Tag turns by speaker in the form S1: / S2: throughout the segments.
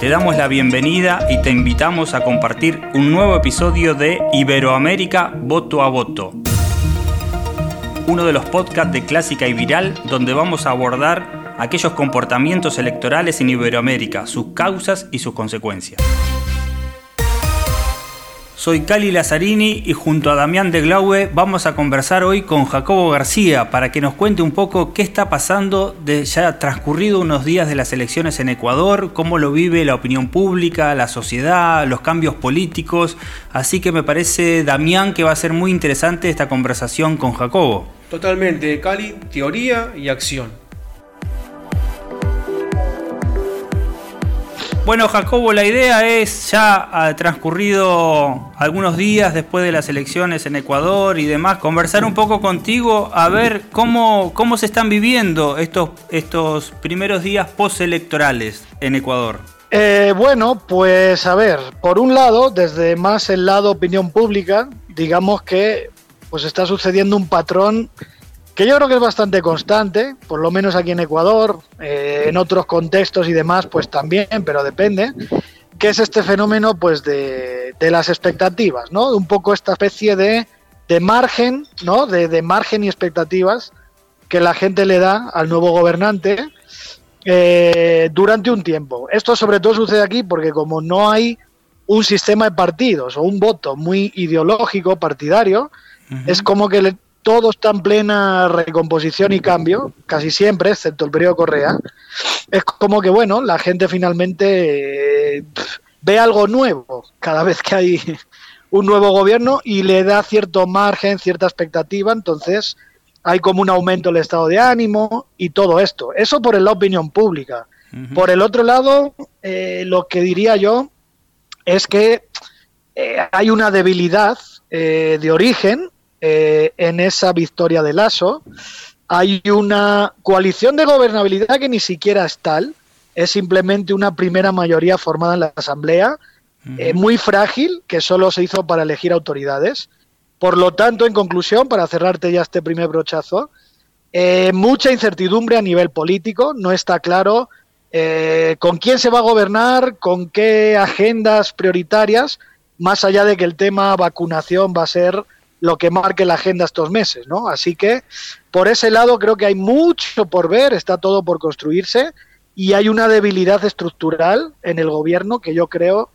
S1: te damos la bienvenida y te invitamos a compartir un nuevo episodio de Iberoamérica Voto a Voto. Uno de los podcasts de Clásica y Viral donde vamos a abordar aquellos comportamientos electorales en Iberoamérica, sus causas y sus consecuencias. Soy Cali Lazzarini y junto a Damián de Glaue vamos a conversar hoy con Jacobo García para que nos cuente un poco qué está pasando de ya transcurrido unos días de las elecciones en Ecuador, cómo lo vive la opinión pública, la sociedad, los cambios políticos. Así que me parece, Damián, que va a ser muy interesante esta conversación con Jacobo.
S2: Totalmente, Cali, teoría y acción.
S1: Bueno, Jacobo, la idea es, ya ha transcurrido algunos días después de las elecciones en Ecuador y demás, conversar un poco contigo a ver cómo, cómo se están viviendo estos, estos primeros días postelectorales en Ecuador.
S3: Eh, bueno, pues a ver, por un lado, desde más el lado opinión pública, digamos que pues está sucediendo un patrón que yo creo que es bastante constante, por lo menos aquí en Ecuador, eh, en otros contextos y demás, pues también, pero depende, que es este fenómeno pues de, las expectativas, ¿no? Un poco esta especie de, margen, ¿no? De, margen y expectativas que la gente le da al nuevo gobernante eh, durante un tiempo. Esto sobre todo sucede aquí porque como no hay un sistema de partidos o un voto muy ideológico, partidario, es como que todo está en plena recomposición y cambio, casi siempre, excepto el periodo Correa, es como que, bueno, la gente finalmente eh, ve algo nuevo cada vez que hay un nuevo gobierno y le da cierto margen, cierta expectativa, entonces hay como un aumento del estado de ánimo y todo esto. Eso por la opinión pública. Por el otro lado, eh, lo que diría yo es que eh, hay una debilidad de origen eh, en esa victoria de Lasso. Hay una coalición de gobernabilidad que ni siquiera es tal, es simplemente una primera mayoría formada en la Asamblea, eh, muy frágil, que solo se hizo para elegir autoridades. Por lo tanto, en conclusión, para cerrarte ya este primer brochazo, eh, mucha incertidumbre a nivel político, no está claro con quién se va a gobernar, con qué agendas prioritarias, más allá de que el tema vacunación va a ser lo que marque la agenda estos meses, ¿no? Así que por ese lado creo que hay mucho por ver, está todo por construirse y hay una debilidad estructural en el gobierno que yo creo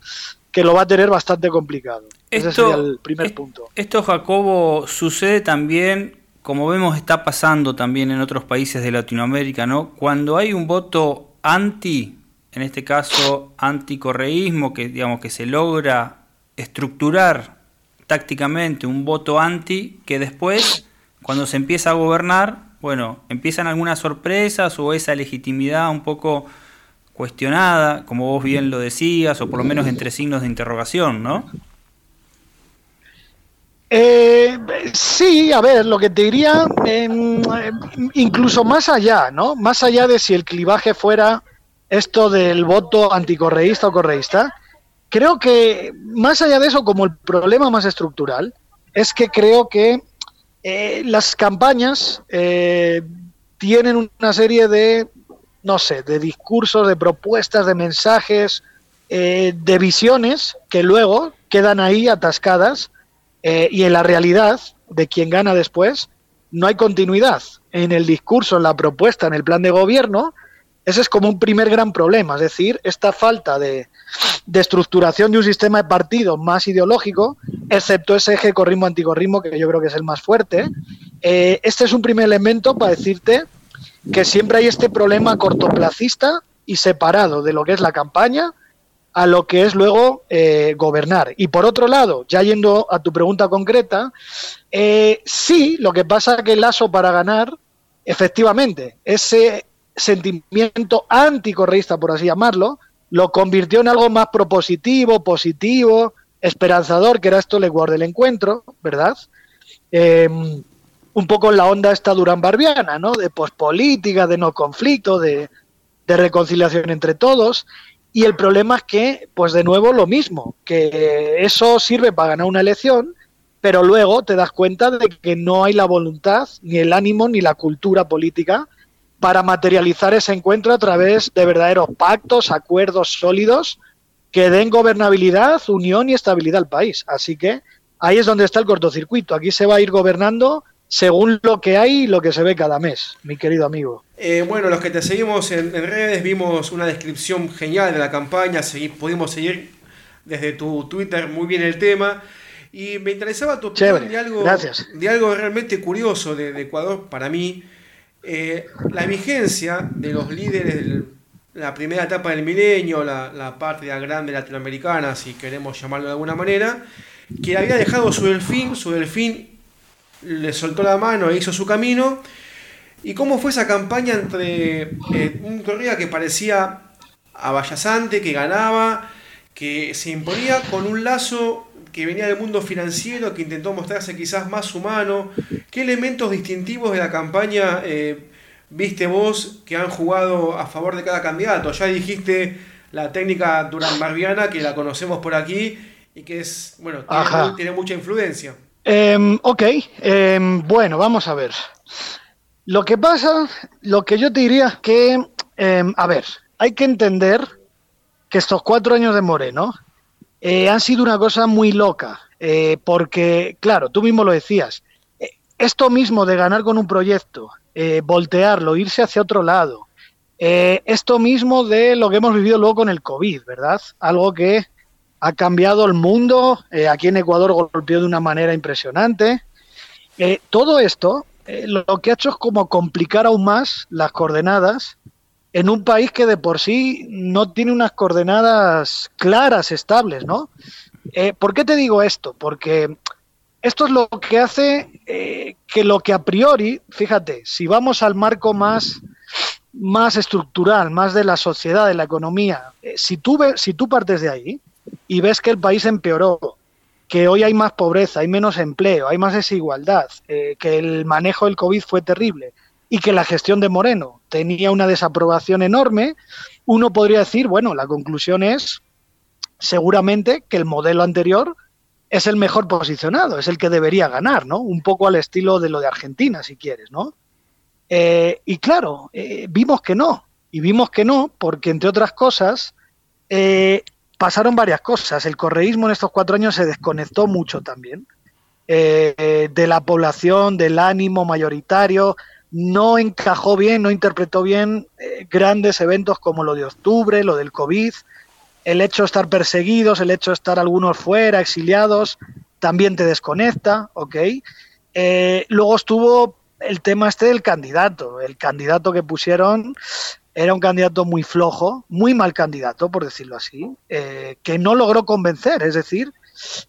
S3: que lo va a tener bastante complicado. Ese sería el primer punto.
S1: Esto, Jacobo, sucede también, como vemos está pasando también en otros países de Latinoamérica, ¿no? Cuando hay un voto anti, en este caso anticorreísmo, que digamos que se logra estructurar tácticamente un voto anti que después, cuando se empieza a gobernar, bueno, empiezan algunas sorpresas o esa legitimidad un poco cuestionada, como vos bien lo decías, o por lo menos entre signos de interrogación, ¿no?
S3: Eh, sí, a ver, lo que te diría, em, incluso más allá, ¿no? Más allá de si el clivaje fuera esto del voto anticorreísta o correísta, Creo que más allá de eso, como el problema más estructural, es que creo que eh, las campañas eh, tienen una serie de, no sé, de discursos, de propuestas, de mensajes, eh, de visiones que luego quedan ahí atascadas y en la realidad de quien gana después no hay continuidad en el discurso, en la propuesta, en el plan de gobierno. Ese es como un primer gran problema, es decir, esta falta de, de estructuración de un sistema de partidos más ideológico, excepto ese eje corrismo-anticorrismo, que yo creo que es el más fuerte. Eh, este es un primer elemento para decirte que siempre hay este problema cortoplacista y separado de lo que es la campaña a lo que es luego eh, gobernar. Y por otro lado, ya yendo a tu pregunta concreta, eh, sí, lo que pasa es que el lazo para ganar, efectivamente, ese sentimiento anticorreísta, por así llamarlo, lo convirtió en algo más propositivo, positivo, esperanzador, que era esto el Ecuador del encuentro, ¿verdad? Em, un poco en la onda esta Durán Barbiana, ¿no? De pospolítica, de no conflicto, de, de reconciliación entre todos. Y el problema es que, pues de nuevo lo mismo, que eso sirve para ganar una elección, pero luego te das cuenta de que no hay la voluntad, ni el ánimo, ni la cultura política para materializar ese encuentro a través de verdaderos pactos, acuerdos sólidos que den gobernabilidad, unión y estabilidad al país. Así que ahí es donde está el cortocircuito. Aquí se va a ir gobernando según lo que hay y lo que se ve cada mes, mi querido amigo.
S2: Eh, bueno, los que te seguimos en, redes vimos una descripción genial de la campaña, pudimos seguir desde tu Twitter muy bien el tema. Y me interesaba tu opinión de algo, de algo realmente curioso de, Ecuador para mí. Eh, la vigencia de los líderes de la primera etapa del milenio, la, la patria grande latinoamericana, si queremos llamarlo de alguna manera, que había dejado su delfín, su delfín le soltó la mano e hizo su camino. ¿Y cómo fue esa campaña entre eh, un corrida que parecía abayazante, que ganaba, que se imponía con un lazo que venía del mundo financiero, que intentó mostrarse quizás más humano? ¿Qué elementos distintivos de la campaña eh, viste vos que han jugado a favor de cada candidato? Ya dijiste la técnica Durán Barbiana, que la conocemos por aquí y que es, bueno, tiene mucha influencia.
S3: Em, ok, em, bueno, vamos a ver. Lo que pasa, lo que yo te diría es que, em, a ver, hay que entender que estos cuatro años de Moreno eh, han sido una cosa muy loca, eh, porque, claro, tú mismo lo decías, eh, esto mismo de ganar con un proyecto, voltearlo, irse hacia otro lado, esto mismo de lo que hemos vivido luego con el COVID, ¿verdad? Algo que ha cambiado el mundo, aquí en Ecuador golpeó de una manera impresionante. Todo esto lo que ha hecho es como complicar aún más las coordenadas en un país que de por sí no tiene unas coordenadas claras, estables, ¿no? ¿Por qué te digo esto? Porque esto es lo que hace que lo que a priori, fíjate, si vamos al marco más, más estructural, más de la sociedad, de la economía, si, tú si tú partes de ahí, y ves que el país empeoró, que hoy hay más pobreza, hay menos empleo, hay más desigualdad, eh, que el manejo del COVID fue terrible y que la gestión de Moreno tenía una desaprobación enorme, uno podría decir, bueno, la conclusión es seguramente que el modelo anterior es el mejor posicionado, es el que debería ganar, ¿no? Un poco al estilo de lo de Argentina, si quieres, ¿no? Eh, y claro, eh, vimos que no, y vimos que no, porque entre otras cosas, pasaron varias cosas. El correísmo en estos cuatro años se desconectó mucho también eh, de la población, del ánimo mayoritario. No encajó bien, no interpretó bien eh, grandes eventos como lo de octubre, lo del COVID, el hecho de estar perseguidos, el hecho de estar algunos fuera, exiliados, también te desconecta, ¿ok? Eh, luego estuvo el tema este del candidato, el candidato que pusieron era un candidato muy flojo, muy mal candidato, por decirlo así, eh, que no logró convencer, es decir,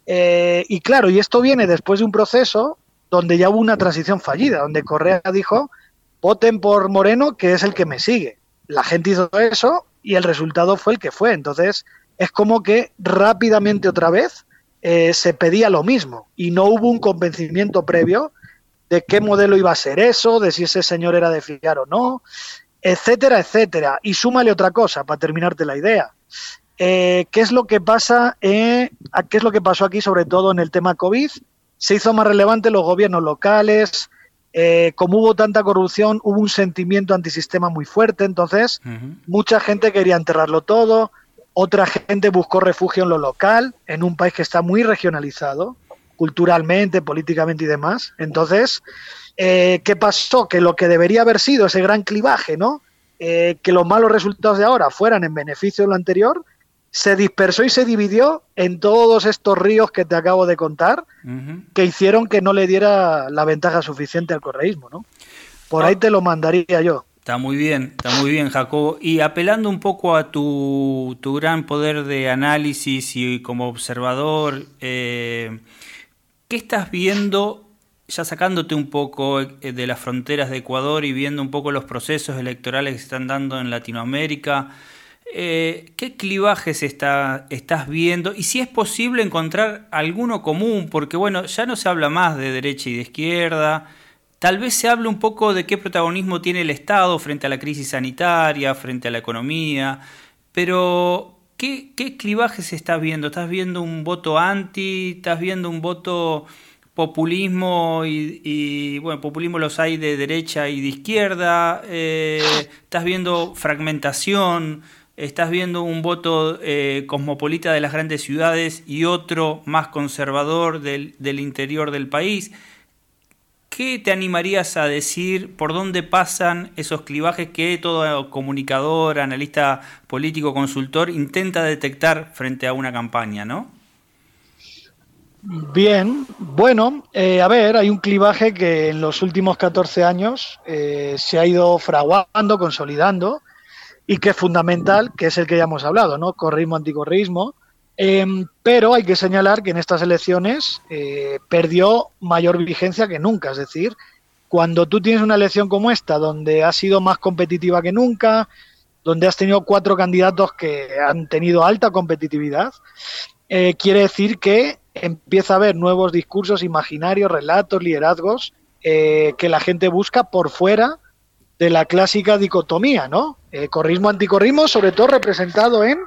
S3: y claro, y esto viene después de un proceso donde ya hubo una transición fallida, donde Correa dijo, voten por Moreno, que es el que me sigue. La gente hizo eso y el resultado fue el que fue. Entonces, es como que rápidamente otra vez eh, se pedía lo mismo y no hubo un convencimiento previo de qué modelo iba a ser eso, de si ese señor era de fiar o no etcétera, etcétera. Y súmale otra cosa para terminarte la idea. Eh, ¿Qué es lo que pasa? Eh, ¿Qué es lo que pasó aquí, sobre todo en el tema COVID? Se hizo más relevante los gobiernos locales. Eh, como hubo tanta corrupción, hubo un sentimiento antisistema muy fuerte. Entonces, mucha gente quería enterrarlo todo. Otra gente buscó refugio en lo local, en un país que está muy regionalizado, culturalmente, políticamente y demás. Entonces, eh, ¿Qué pasó? Que lo que debería haber sido ese gran clivaje, ¿no? Eh, que los malos resultados de ahora fueran en beneficio de lo anterior, se dispersó y se dividió en todos estos ríos que te acabo de contar, que hicieron que no le diera la ventaja suficiente al correísmo, ¿no? Por ahí ah. te lo mandaría yo.
S1: Está muy bien, está muy bien, Jacobo. Y apelando un poco a tu, tu gran poder de análisis y como observador, eh, ¿qué estás viendo ya sacándote un poco eh, de las fronteras de Ecuador y viendo un poco los procesos electorales que se están dando en Latinoamérica, eh, ¿qué clivajes está, estás viendo? Y si es posible encontrar alguno común, porque bueno, ya no se habla más de derecha y de izquierda, tal vez se hable un poco de qué protagonismo tiene el Estado frente a la crisis sanitaria, frente a la economía, pero ¿qué, qué clivajes estás viendo? ¿Estás viendo un voto anti? ¿Estás viendo un voto populismo y, bueno, populismo los hay de derecha y de izquierda, eh, estás viendo fragmentación, estás viendo un voto eh, cosmopolita de las grandes ciudades y otro más conservador del, interior del país. ¿Qué te animarías a decir por dónde pasan esos clivajes que todo comunicador, analista político, consultor intenta detectar frente a una campaña, no?
S3: Bien, bueno, eh, a ver, hay un clivaje que en los últimos 14 años eh, se ha ido fraguando, consolidando y que es fundamental, que es el que ya hemos hablado, ¿no? Corrismo, anticorrismo, Em, pero hay que señalar que en estas elecciones eh, perdió mayor vigencia que nunca. Es decir, cuando tú tienes una elección como esta, donde ha sido más competitiva que nunca, donde has tenido cuatro candidatos que han tenido alta competitividad, eh, quiere decir que empieza a haber nuevos discursos imaginarios, relatos, liderazgos eh, que la gente busca por fuera de la clásica dicotomía, ¿no? corrismo, anticorrismo, sobre todo representado en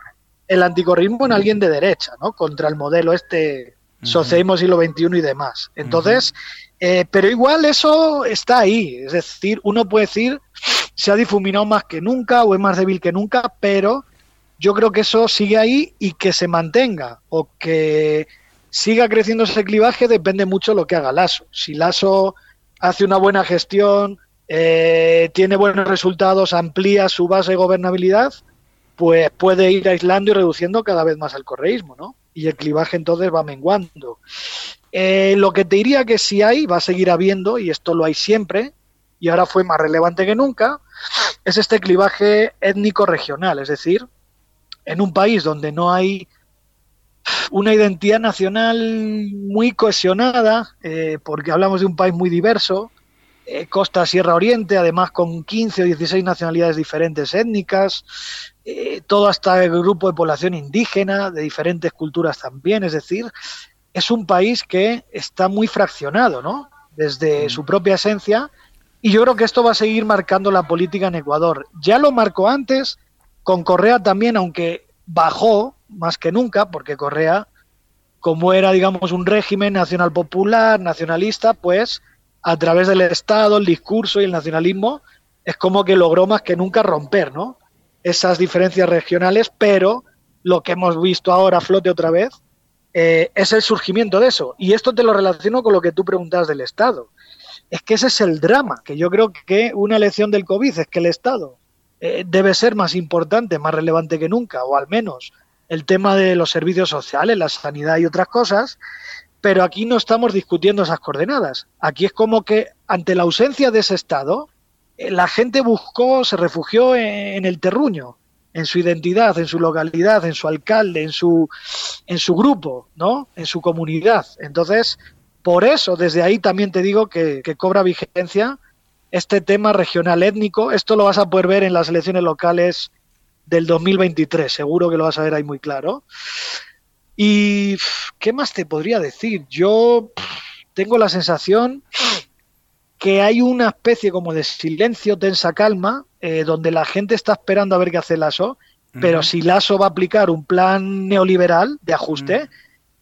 S3: el anticorrismo en alguien de derecha, ¿no? Contra el modelo este socialismo siglo XXI y demás. Entonces, eh, pero igual eso está ahí. Es decir, uno puede decir se ha difuminado más que nunca o es más débil que nunca, pero yo creo que eso sigue ahí y que se mantenga o que siga creciendo ese clivaje depende mucho de lo que haga Lasso. Si Lasso hace una buena gestión, eh, tiene buenos resultados, amplía su base de gobernabilidad, pues puede ir aislando y reduciendo cada vez más el correísmo, ¿no? Y el clivaje entonces va menguando. Eh, lo que te diría que si hay, va a seguir habiendo, y esto lo hay siempre, y ahora fue más relevante que nunca, es este clivaje étnico-regional, es decir, en un país donde no hay una identidad nacional muy cohesionada, eh, porque hablamos de un país muy diverso, eh, costa, sierra, oriente, además con 15 o 16 nacionalidades diferentes étnicas, eh, todo hasta el grupo de población indígena, de diferentes culturas también, es decir, es un país que está muy fraccionado, ¿no? Desde mm. su propia esencia, y yo creo que esto va a seguir marcando la política en Ecuador. Ya lo marcó antes, con Correa también, aunque bajó más que nunca, porque Correa, como era, digamos, un régimen nacional popular, nacionalista, pues a través del Estado, el discurso y el nacionalismo, es como que logró más que nunca romper, ¿no? esas diferencias regionales, pero lo que hemos visto ahora flote otra vez eh, es el surgimiento de eso. Y esto te lo relaciono con lo que tú preguntas del Estado. Es que ese es el drama, que yo creo que una lección del COVID es que el Estado eh, debe ser más importante, más relevante que nunca, o al menos el tema de los servicios sociales, la sanidad y otras cosas, pero aquí no estamos discutiendo esas coordenadas. Aquí es como que ante la ausencia de ese Estado, eh, la gente buscó, se refugió en, el terruño, en su identidad, en su localidad, en su alcalde, en su, en su grupo, ¿no? En su comunidad. Entonces, por eso, desde ahí también te digo que, cobra vigencia este tema regional étnico. Esto lo vas a poder ver en las elecciones locales del 2023, seguro que lo vas a ver ahí muy claro. ¿Y qué más te podría decir? Yo tengo la sensación que hay una especie como de silencio, tensa calma, eh, donde la gente está esperando a ver qué hace Lasso, pero si Lasso va a aplicar un plan neoliberal de ajuste,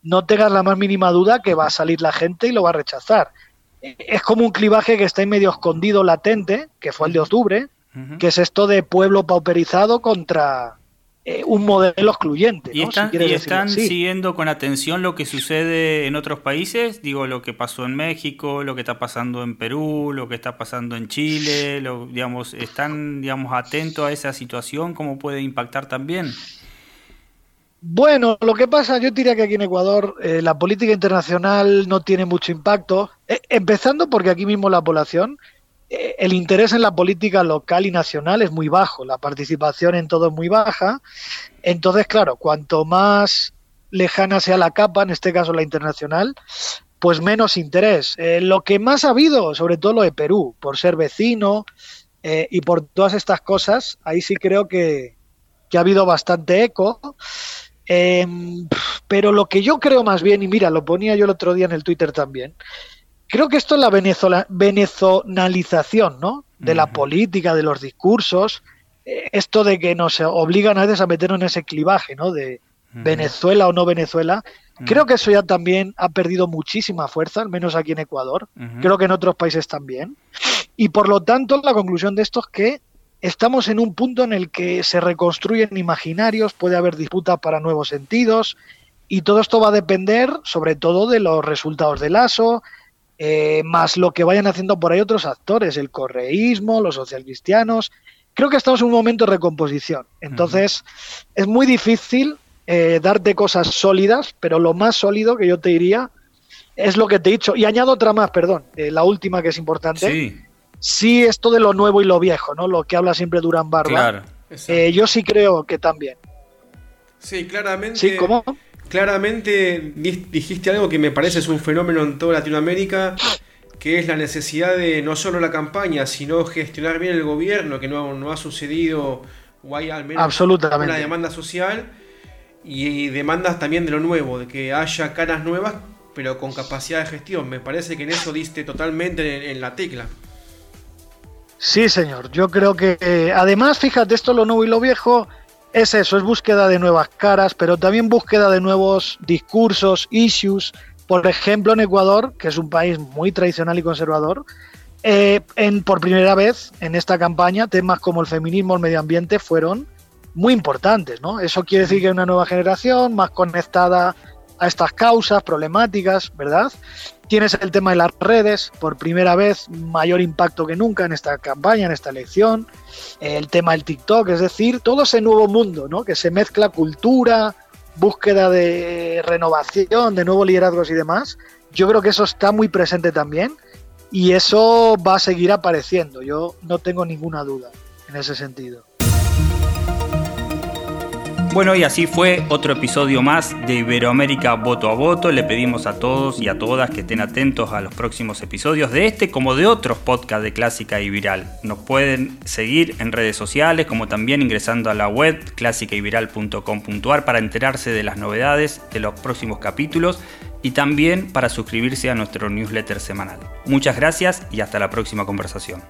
S3: no tengas la más mínima duda que va a salir la gente y lo va a rechazar. Es como un clivaje que está en medio escondido, latente, que fue el de octubre, que es esto de pueblo pauperizado contra, eh, un modelo excluyente.
S1: ¿Y están, siguiendo con atención lo que sucede en otros países? Digo, lo que pasó en México, lo que está pasando en Perú, lo que está pasando en Chile, lo, digamos, ¿están digamos, atentos a esa situación? ¿Cómo puede impactar también?
S3: Bueno, lo que pasa, yo diría que aquí en Ecuador eh, la política internacional no tiene mucho impacto, eh, empezando porque aquí mismo la población el interés en la política local y nacional es muy bajo, la participación en todo es muy baja. Entonces, claro, cuanto más lejana sea la capa, en este caso la internacional, pues menos interés. Eh, lo que más ha habido, sobre todo lo de Perú, por ser vecino eh, y por todas estas cosas, ahí sí creo que, ha habido bastante eco. Em, pero lo que yo creo más bien, y mira, lo ponía yo el otro día en el Twitter también, Creo que esto es la venezonalización, ¿no? De la política, de los discursos, eh, esto de que nos obligan a veces a meternos en ese clivaje, ¿no? De Venezuela o no Venezuela. Creo que eso ya también ha perdido muchísima fuerza, al menos aquí en Ecuador. Creo que en otros países también. Y por lo tanto, la conclusión de esto es que estamos en un punto en el que se reconstruyen imaginarios, puede haber disputas para nuevos sentidos, y todo esto va a depender sobre todo de los resultados del ASO, eh, más lo que vayan haciendo por ahí otros actores, el correísmo, los socialcristianos. Creo que estamos en un momento de recomposición. Entonces, es muy difícil eh, darte cosas sólidas, pero lo más sólido que yo te diría es lo que te he dicho. Y añado otra más, perdón, eh, la última que es importante. Sí. Sí, esto de lo nuevo y lo viejo, ¿no? Lo que habla siempre Durán Barba. Claro. yo sí creo que también.
S2: Sí, claramente.
S3: Sí, ¿cómo?
S2: Claramente dijiste algo que me parece es un fenómeno en toda Latinoamérica, que es la necesidad de no solo la campaña, sino gestionar bien el gobierno, que no, no ha sucedido o hay al menos una demanda social y, demandas también de lo nuevo, de que haya caras nuevas, pero con capacidad de gestión. Me parece que en eso diste totalmente en, la tecla.
S3: Sí, señor. Yo creo que, eh, además, fíjate, esto lo nuevo y lo viejo es eso, es búsqueda de nuevas caras, pero también búsqueda de nuevos discursos, issues. Por ejemplo, en Ecuador, que es un país muy tradicional y conservador, eh, en, por primera vez en esta campaña temas como el feminismo, el medio ambiente fueron muy importantes, ¿no? Eso quiere decir que hay una nueva generación más conectada a estas causas problemáticas, ¿verdad? Tienes el tema de las redes, por primera vez mayor impacto que nunca en esta campaña, en esta elección. El tema del TikTok, es decir, todo ese nuevo mundo, ¿no? Que se mezcla cultura, búsqueda de renovación, de nuevos liderazgos y demás. Yo creo que eso está muy presente también y eso va a seguir apareciendo. Yo no tengo ninguna duda en ese sentido.
S1: Bueno, y así fue otro episodio más de Iberoamérica Voto a Voto. Le pedimos a todos y a todas que estén atentos a los próximos episodios de este como de otros podcasts de Clásica y Viral. Nos pueden seguir en redes sociales como también ingresando a la web clásicayviral.com.ar para enterarse de las novedades de los próximos capítulos y también para suscribirse a nuestro newsletter semanal. Muchas gracias y hasta la próxima conversación.